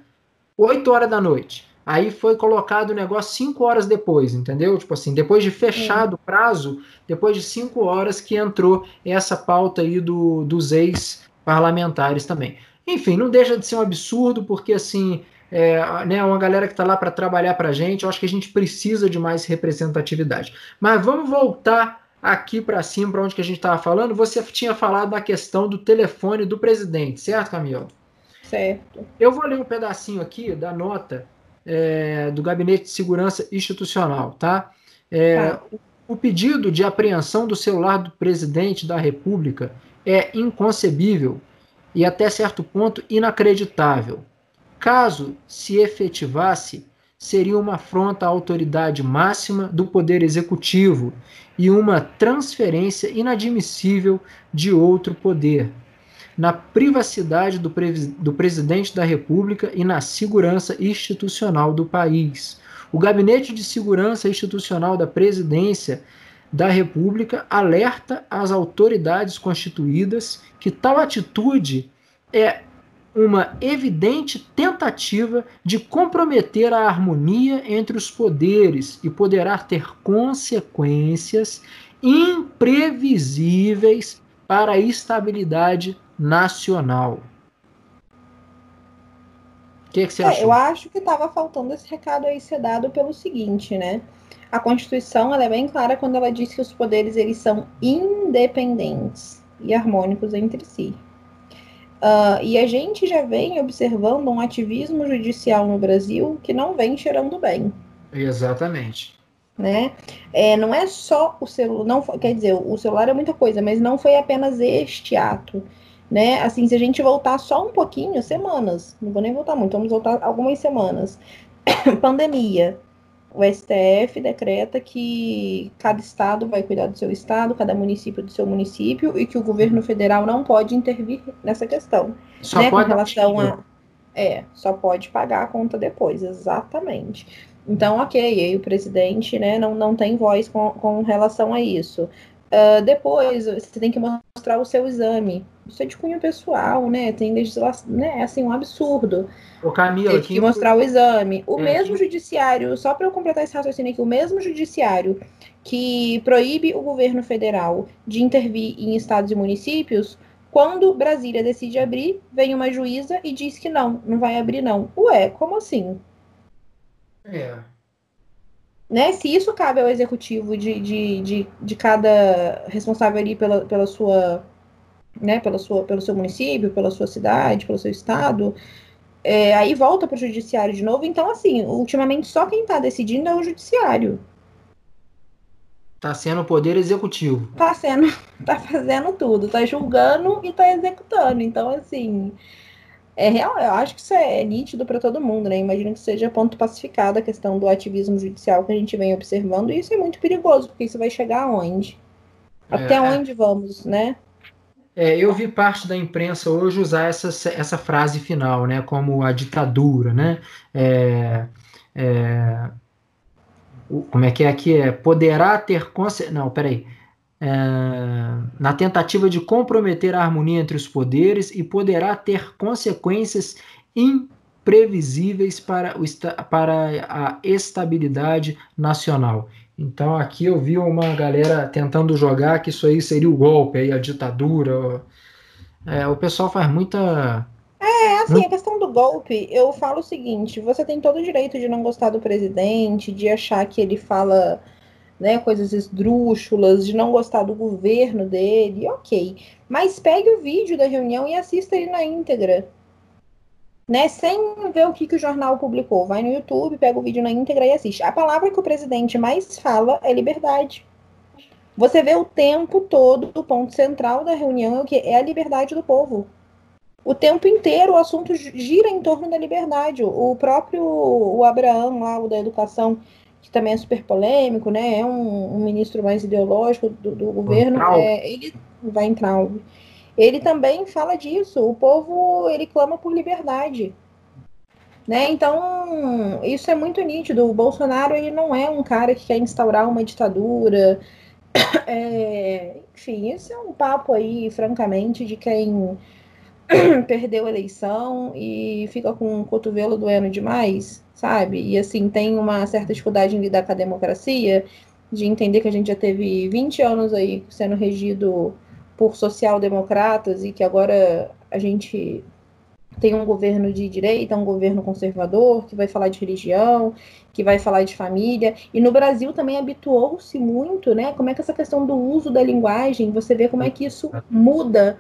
8 horas da noite. Aí foi colocado o negócio 5 horas depois, entendeu? Tipo assim, depois de fechado o prazo, depois de 5 horas que entrou essa pauta aí do, dos ex-parlamentares também. Enfim, não deixa de ser um absurdo, porque assim, é, né, uma galera que está lá para trabalhar para a gente, eu acho que a gente precisa de mais representatividade. Mas vamos voltar aqui para cima, para onde que a gente estava falando. Você tinha falado da questão do telefone do presidente, certo, Camila? Certo. Eu vou ler um pedacinho aqui da nota é, do Gabinete de Segurança Institucional, tá? É, tá. O pedido de apreensão do celular do presidente da República é inconcebível e até certo ponto inacreditável. Caso se efetivasse, seria uma afronta à autoridade máxima do poder executivo e uma transferência inadmissível de outro poder, na privacidade do, do presidente da República e na segurança institucional do país. O Gabinete de Segurança Institucional da Presidência da República alerta as autoridades constituídas que tal atitude é uma evidente tentativa de comprometer a harmonia entre os poderes e poderá ter consequências imprevisíveis para a estabilidade nacional. O que, que você é, Eu acho que estava faltando esse recado aí ser dado pelo seguinte, né? A Constituição ela é bem clara quando ela diz que os poderes eles são independentes e harmônicos entre si. Uh, e a gente já vem observando um ativismo judicial no Brasil que não vem cheirando bem. Exatamente. Né? É, não é só o celular, não quer dizer, o celular é muita coisa, mas não foi apenas este ato. Né? Assim, se a gente voltar só um pouquinho, semanas, não vou nem voltar muito, vamos voltar algumas semanas. Pandemia, o STF decreta que cada estado vai cuidar do seu estado, cada município do seu município, e que o governo federal não pode intervir nessa questão. Só né, pode com relação a. É, só pode pagar a conta depois, exatamente. Então, ok, aí o presidente né, não, não tem voz com, com relação a isso. Uh, depois, você tem que mostrar o seu exame. Isso é de cunho pessoal, né? Tem legislação, né? É assim, um absurdo. O Camila, tem que mostrar o exame. O é, mesmo que... judiciário, só para eu completar esse raciocínio aqui, o mesmo judiciário que proíbe o governo federal de intervir em estados e municípios, quando Brasília decide abrir, vem uma juíza e diz que não, não vai abrir não. Ué, como assim? É, né? Se isso cabe ao executivo de, de, de, de cada responsável ali pela, pela sua né, pela sua, pelo seu município, pela sua cidade, pelo seu estado, é, aí volta para o judiciário de novo. Então, assim, ultimamente só quem está decidindo é o judiciário. Está sendo o poder executivo. Está sendo, tá fazendo tudo, está julgando e está executando. Então, assim, é real, eu acho que isso é nítido para todo mundo, né? Imagino que seja ponto pacificado a questão do ativismo judicial que a gente vem observando, e isso é muito perigoso, porque isso vai chegar aonde? Até é, onde vamos, né? É, eu vi parte da imprensa hoje usar essa, essa frase final, né, como a ditadura, né? É, é, como é que é aqui? É, poderá ter. Não, peraí. É, na tentativa de comprometer a harmonia entre os poderes e poderá ter consequências imprevisíveis para, o, para a estabilidade nacional. Então aqui eu vi uma galera tentando jogar que isso aí seria o golpe, aí, a ditadura. É, o pessoal faz muita. É, assim, a questão do golpe, eu falo o seguinte: você tem todo o direito de não gostar do presidente, de achar que ele fala né, coisas esdrúxulas, de não gostar do governo dele, ok. Mas pegue o vídeo da reunião e assista ele na íntegra né, sem ver o que, que o jornal publicou. Vai no YouTube, pega o vídeo na íntegra e assiste. A palavra que o presidente mais fala é liberdade. Você vê o tempo todo, o ponto central da reunião é o que? É a liberdade do povo. O tempo inteiro o assunto gira em torno da liberdade. O próprio o Abraão, lá, o da educação, que também é super polêmico, né? É um, um ministro mais ideológico do, do governo. É, ele vai entrar ele também fala disso. O povo ele clama por liberdade. Né? Então, isso é muito nítido. O Bolsonaro ele não é um cara que quer instaurar uma ditadura. É, enfim, esse é um papo aí, francamente, de quem perdeu a eleição e fica com o cotovelo doendo demais, sabe? E assim, tem uma certa dificuldade em lidar com a democracia, de entender que a gente já teve 20 anos aí sendo regido por social-democratas e que agora a gente tem um governo de direita, um governo conservador, que vai falar de religião, que vai falar de família. E no Brasil também habituou-se muito, né? Como é que essa questão do uso da linguagem, você vê como é que isso muda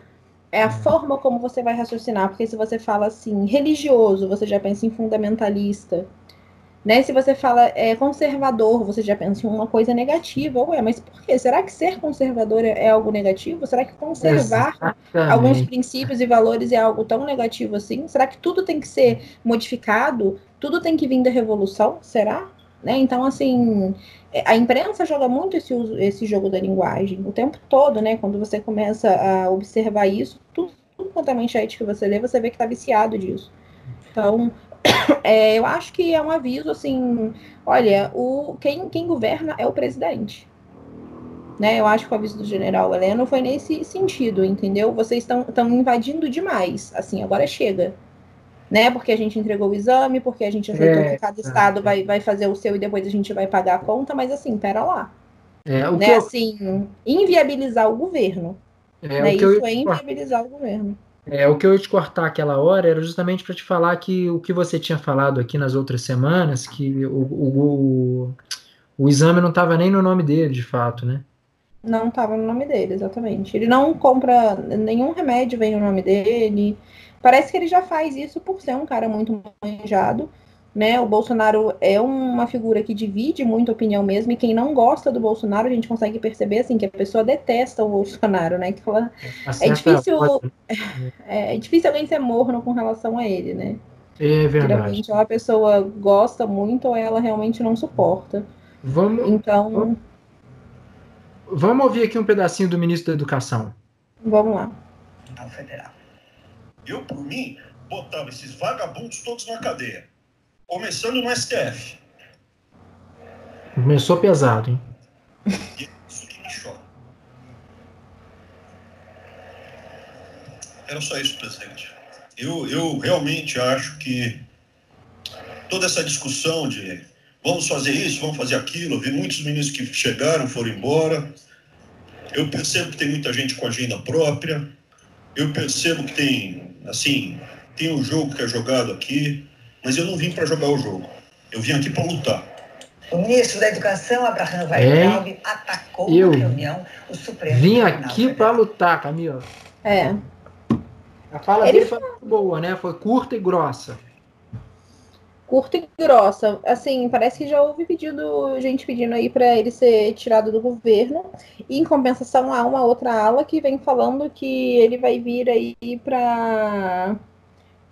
é a forma como você vai raciocinar, porque se você fala assim, religioso, você já pensa em fundamentalista. Né? Se você fala é, conservador, você já pensa em uma coisa negativa. Ué, mas por quê? Será que ser conservador é, é algo negativo? Será que conservar Exatamente. alguns princípios e valores é algo tão negativo assim? Será que tudo tem que ser modificado? Tudo tem que vir da revolução? Será? Né? Então, assim, é, a imprensa joga muito esse, esse jogo da linguagem o tempo todo, né? Quando você começa a observar isso, tudo, quanto é manchete que você lê, você vê que está viciado disso. Então, é, eu acho que é um aviso assim, olha, o, quem, quem governa é o presidente. Né? Eu acho que o aviso do general Heleno foi nesse sentido, entendeu? Vocês estão invadindo demais. Assim, agora chega. Né? Porque a gente entregou o exame, porque a gente aceitou é, que cada estado é. vai, vai fazer o seu e depois a gente vai pagar a conta, mas assim, pera lá. É, o né? que eu... Assim, inviabilizar o governo. É, né? Isso eu... é inviabilizar o governo. É, o que eu ia te cortar aquela hora era justamente para te falar que o que você tinha falado aqui nas outras semanas, que o, o, o, o exame não estava nem no nome dele, de fato, né? Não estava no nome dele, exatamente. Ele não compra nenhum remédio, vem no nome dele. Parece que ele já faz isso por ser um cara muito manjado né? O Bolsonaro é uma figura que divide muita opinião mesmo, e quem não gosta do Bolsonaro, a gente consegue perceber assim que a pessoa detesta o Bolsonaro, né? Que ela, é difícil é, é, difícil alguém ser morno com relação a ele, né? É verdade. Geralmente ou a pessoa gosta muito ou ela realmente não suporta. Vamos, então, vamos, vamos ouvir aqui um pedacinho do ministro da Educação. Vamos lá. Federal. Eu, por mim, botava esses vagabundos todos na cadeia começando no STF. Começou pesado, hein? Isso que me choca. Era só isso, presidente. Eu, eu realmente acho que toda essa discussão de vamos fazer isso, vamos fazer aquilo, vi muitos ministros que chegaram, foram embora. Eu percebo que tem muita gente com agenda própria. Eu percebo que tem, assim, tem um jogo que é jogado aqui mas eu não vim para jogar o jogo. Eu vim aqui para lutar. O ministro da Educação, Abraham Weintraub, é, atacou eu na reunião o Supremo Vim aqui para lutar, Camila. É. A fala ele dele foi boa, né? Foi curta e grossa. Curta e grossa. Assim, parece que já houve pedido, gente pedindo aí para ele ser tirado do governo. E em compensação, há uma outra ala que vem falando que ele vai vir aí para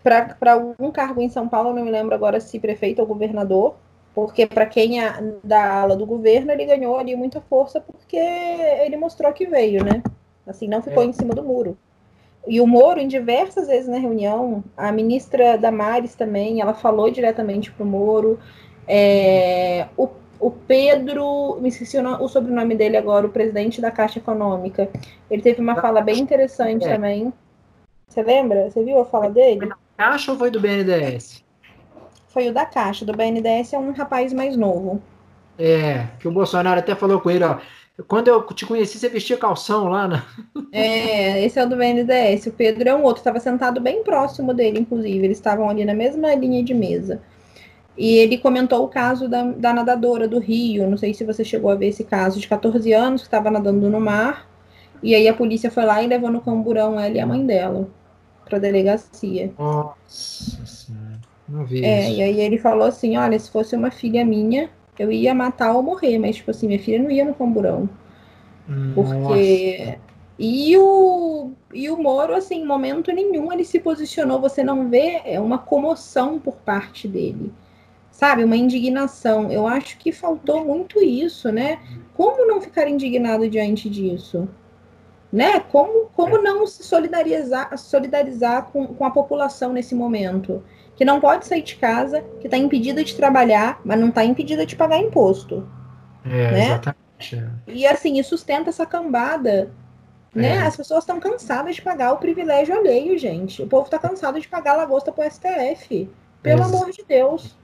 para algum cargo em São Paulo, não me lembro agora se prefeito ou governador, porque para quem é da ala do governo, ele ganhou ali muita força porque ele mostrou que veio, né? Assim, não ficou é. em cima do muro. E o Moro, em diversas vezes na reunião, a ministra Damares também, ela falou diretamente para o Moro. É, o, o Pedro, me esqueci o, o, sobrenome dele agora, o presidente da Caixa Econômica, ele teve uma fala bem interessante é. também. Você lembra? Você viu a fala dele? Foi da Caixa ou foi do BNDES? Foi o da Caixa. Do BNDES é um rapaz mais novo. É, que o Bolsonaro até falou com ele, ó quando eu te conheci, você vestia calção lá, né? É, esse é o do BNDES. O Pedro é um outro, estava sentado bem próximo dele, inclusive. Eles estavam ali na mesma linha de mesa. E ele comentou o caso da, da nadadora do Rio. Não sei se você chegou a ver esse caso, de 14 anos, que estava nadando no mar. E aí a polícia foi lá e levou no camburão ela e a mãe dela para delegacia. Nossa senhora, não vi é, isso. E aí ele falou assim: olha, se fosse uma filha minha, eu ia matar ou morrer, mas, tipo assim, minha filha não ia no camburão. Porque. E o, e o Moro, assim, em momento nenhum ele se posicionou. Você não vê é uma comoção por parte dele. Sabe? Uma indignação. Eu acho que faltou muito isso, né? Como não ficar indignado diante disso? Né? Como, como é. não se solidarizar, solidarizar com, com a população nesse momento? Que não pode sair de casa, que está impedida de trabalhar, mas não está impedida de pagar imposto. É, né? exatamente. E assim, isso sustenta essa cambada. Né? É. As pessoas estão cansadas de pagar o privilégio alheio, gente. O povo está cansado de pagar a lagosta para o STF. Pelo é. amor de Deus.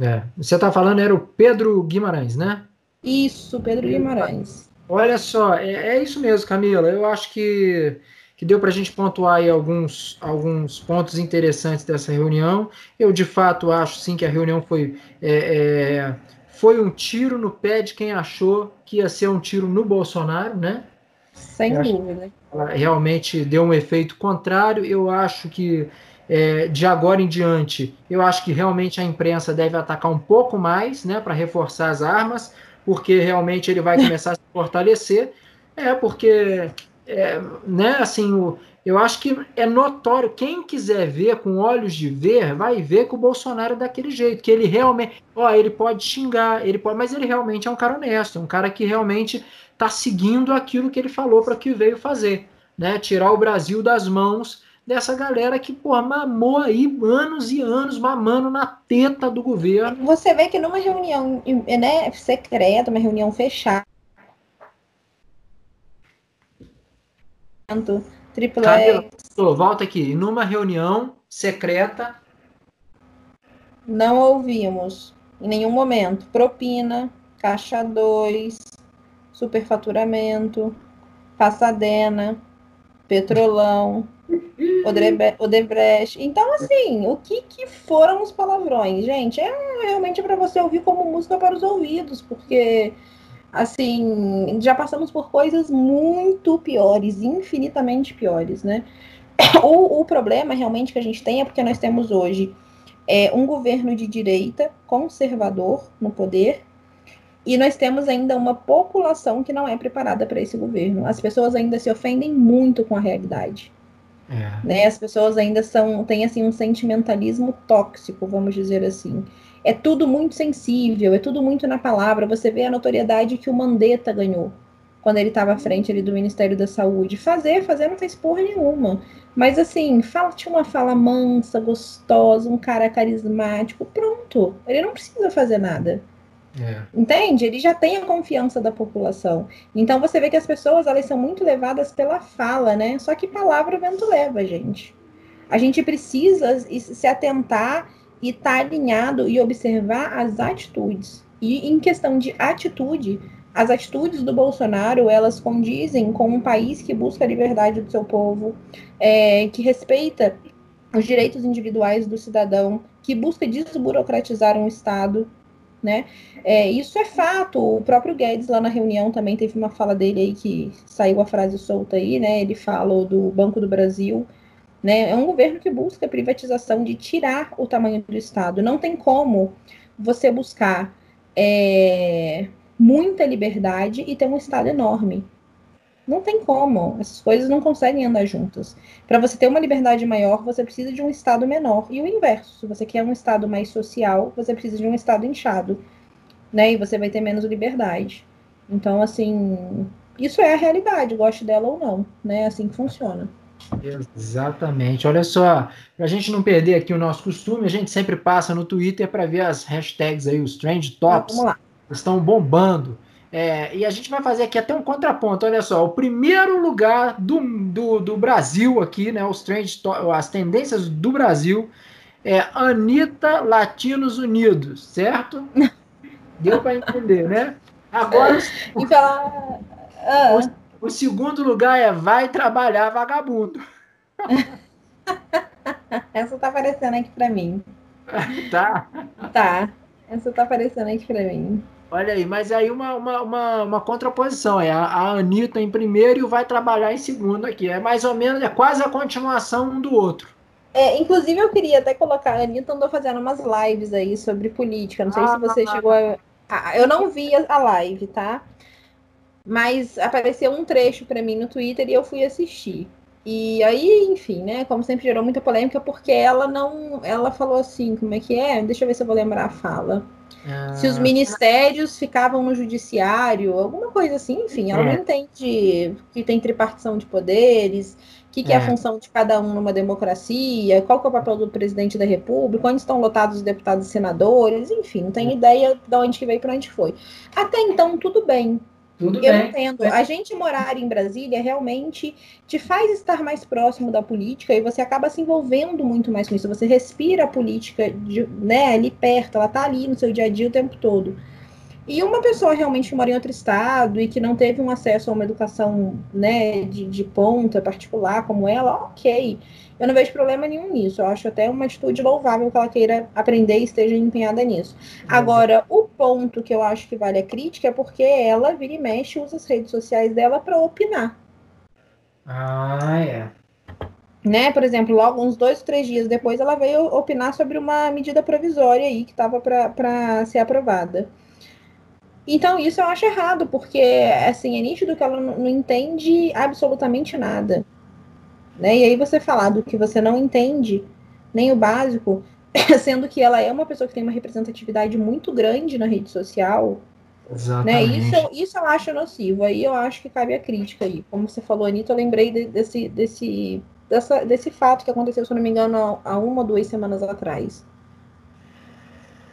É. é. Você está falando era o Pedro Guimarães, né? Isso, Pedro Guimarães. Olha só, é, é isso mesmo, Camila. Eu acho que que deu para a gente pontuar aí alguns, alguns pontos interessantes dessa reunião. Eu, de fato, acho sim que a reunião foi, é, é, foi um tiro no pé de quem achou que ia ser um tiro no Bolsonaro, né? Sem eu dúvida. Realmente deu um efeito contrário. Eu acho que é, de agora em diante, eu acho que realmente a imprensa deve atacar um pouco mais, né, para reforçar as armas, porque realmente ele vai começar a se fortalecer. É, porque é, né, assim, o, eu acho que é notório. Quem quiser ver com olhos de ver, vai ver que o Bolsonaro é daquele jeito, que ele realmente, ó, ele pode xingar, ele pode, mas ele realmente é um cara honesto, é um cara que realmente está seguindo aquilo que ele falou para que veio fazer, né? Tirar o Brasil das mãos dessa galera que, pô, mamou aí anos e anos mamando na teta do governo. Você vê que numa reunião, né, secreta, uma reunião fechada, Triple X. Volta aqui. Numa reunião secreta. Não ouvimos em nenhum momento propina, caixa 2, superfaturamento, passadena, petrolão, Odebrecht. Então, assim, o que, que foram os palavrões? Gente, é realmente para você ouvir como música para os ouvidos, porque assim, já passamos por coisas muito piores, infinitamente piores, né? O, o problema realmente que a gente tem é porque nós temos hoje é, um governo de direita conservador no poder e nós temos ainda uma população que não é preparada para esse governo. As pessoas ainda se ofendem muito com a realidade. É. Né? As pessoas ainda são têm assim um sentimentalismo tóxico, vamos dizer assim é tudo muito sensível, é tudo muito na palavra. Você vê a notoriedade que o Mandetta ganhou quando ele estava à frente ali do Ministério da Saúde. Fazer, fazer não fez porra nenhuma. Mas assim, fala, tinha uma fala mansa, gostosa, um cara carismático, pronto. Ele não precisa fazer nada. É. Entende? Ele já tem a confiança da população. Então você vê que as pessoas elas são muito levadas pela fala, né? Só que palavra o vento leva, gente. A gente precisa se atentar e estar tá alinhado e observar as atitudes. E em questão de atitude, as atitudes do Bolsonaro elas condizem com um país que busca a liberdade do seu povo, é, que respeita os direitos individuais do cidadão, que busca desburocratizar um Estado, né? É, isso é fato. O próprio Guedes lá na reunião também teve uma fala dele aí que saiu a frase solta aí, né? Ele falou do Banco do Brasil, né? É um governo que busca privatização de tirar o tamanho do Estado. Não tem como você buscar é, muita liberdade e ter um Estado enorme. Não tem como. Essas coisas não conseguem andar juntas. Para você ter uma liberdade maior, você precisa de um Estado menor. E o inverso. Se você quer um Estado mais social, você precisa de um Estado inchado. Né? E você vai ter menos liberdade. Então, assim, isso é a realidade, goste dela ou não. Né? É assim que funciona. Exatamente. Olha só, para a gente não perder aqui o nosso costume, a gente sempre passa no Twitter para ver as hashtags aí, os trend tops. Vamos lá. Estão bombando. É, e a gente vai fazer aqui até um contraponto. Olha só, o primeiro lugar do, do, do Brasil aqui, né? Os trends, as tendências do Brasil é Anitta Latinos Unidos, certo? Deu para entender, né? Agora. E falar. O, segundo lugar é Vai Trabalhar Vagabundo. Essa tá aparecendo aqui para mim. tá? Tá. Essa tá aparecendo aqui para mim. Olha aí, mas aí uma, uma, uma, uma contraposição. É a, a Anitta em primeiro e o Vai Trabalhar em segundo aqui. É mais ou menos, é quase a continuação um do outro. É, inclusive, eu queria até colocar, a Anitta andou fazendo umas lives aí sobre política. Não sei ah, se você ah, chegou a. Ah, eu não vi a live, tá? Mas apareceu um trecho para mim no Twitter e eu fui assistir. E aí, enfim, né? Como sempre gerou muita polêmica, porque ela não. Ela falou assim, como é que é? Deixa eu ver se eu vou lembrar a fala. Se os ah. ministérios ficavam no judiciário, alguma coisa assim, enfim, ela é. não entende que tem tripartição de poderes, o que, que é. é. a função de cada um numa democracia, qual que é o papel do presidente da república, onde estão lotados os deputados e senadores, enfim, não tem é. ideia de onde que veio para onde foi. Até então, tudo bem, tudo eu bem. entendo. A gente morar em Brasília realmente te faz estar mais próximo da política e você acaba se envolvendo muito mais com isso. Você respira a política de, né, ali perto, ela tá ali no seu dia a dia o tempo todo. E uma pessoa realmente que mora em outro estado e que não teve um acesso a uma educação né, de, de ponta particular como ela, ok. Eu não vejo problema nenhum nisso. Eu acho até uma atitude louvável que ela queira aprender e esteja empenhada nisso. Agora, o ponto que eu acho que vale a crítica é porque ela vira e mexe usa as redes sociais dela para opinar. Ah, é. Né? Por exemplo, logo uns dois, três dias depois, ela veio opinar sobre uma medida provisória aí que estava para ser aprovada. Então, isso eu acho errado, porque assim, é nítido que ela não entende absolutamente nada. Né? E aí você falar do que você não entende, nem o básico, sendo que ela é uma pessoa que tem uma representatividade muito grande na rede social. Né? Isso, isso eu acho nocivo. Aí eu acho que cabe a crítica aí. Como você falou, Anitta, eu lembrei de, desse, desse, dessa, desse fato que aconteceu, se eu não me engano, há uma ou duas semanas atrás.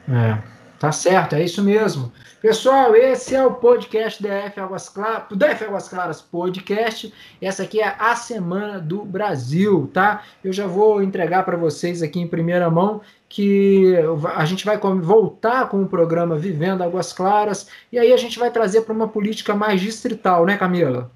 É, tá certo, é isso mesmo. Pessoal, esse é o podcast DF Águas Claras, DF Águas Claras Podcast. Essa aqui é a semana do Brasil, tá? Eu já vou entregar para vocês aqui em primeira mão que a gente vai voltar com o programa Vivendo Águas Claras e aí a gente vai trazer para uma política mais distrital, né, Camila?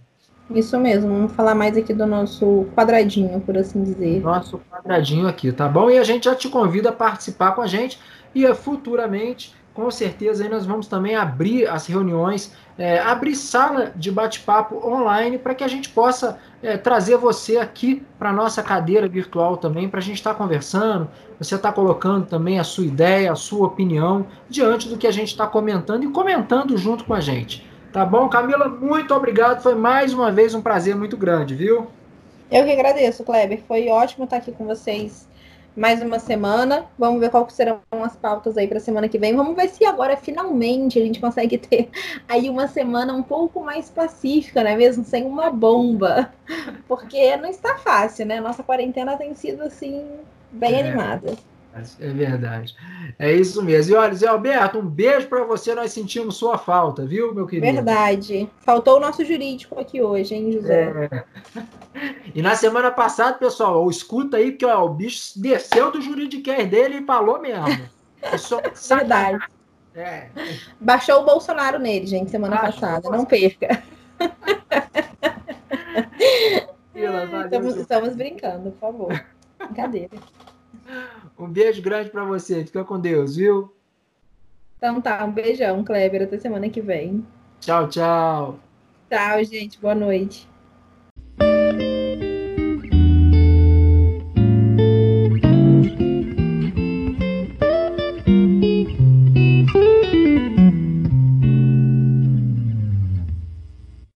Isso mesmo, vamos falar mais aqui do nosso quadradinho, por assim dizer. Nosso quadradinho aqui, tá bom? E a gente já te convida a participar com a gente e futuramente com certeza aí nós vamos também abrir as reuniões, é, abrir sala de bate-papo online para que a gente possa é, trazer você aqui para a nossa cadeira virtual também, para a gente estar tá conversando, você está colocando também a sua ideia, a sua opinião diante do que a gente está comentando e comentando junto com a gente. Tá bom, Camila? Muito obrigado. Foi mais uma vez um prazer muito grande, viu? Eu que agradeço, Kleber. Foi ótimo estar aqui com vocês mais uma semana. Vamos ver quais serão as pautas aí para a semana que vem. Vamos ver se agora finalmente a gente consegue ter aí uma semana um pouco mais pacífica, né? Mesmo sem uma bomba, porque não está fácil, né? Nossa quarentena tem sido assim bem é. animada. É verdade. É isso mesmo. E olha, Zé Alberto, um beijo para você. Nós sentimos sua falta, viu, meu querido? Verdade. Faltou o nosso jurídico aqui hoje, hein, José? É. E na semana passada, pessoal, escuta aí, porque ó, o bicho desceu do juridiquês dele e falou mesmo. É verdade. É. Baixou o Bolsonaro nele, gente, semana Baixou passada. Não perca. estamos, estamos brincando, por favor. Brincadeira. Um beijo grande para você. Fica com Deus, viu? Então tá, um beijão, Kleber. Até semana que vem. Tchau, tchau. Tchau, gente. Boa noite.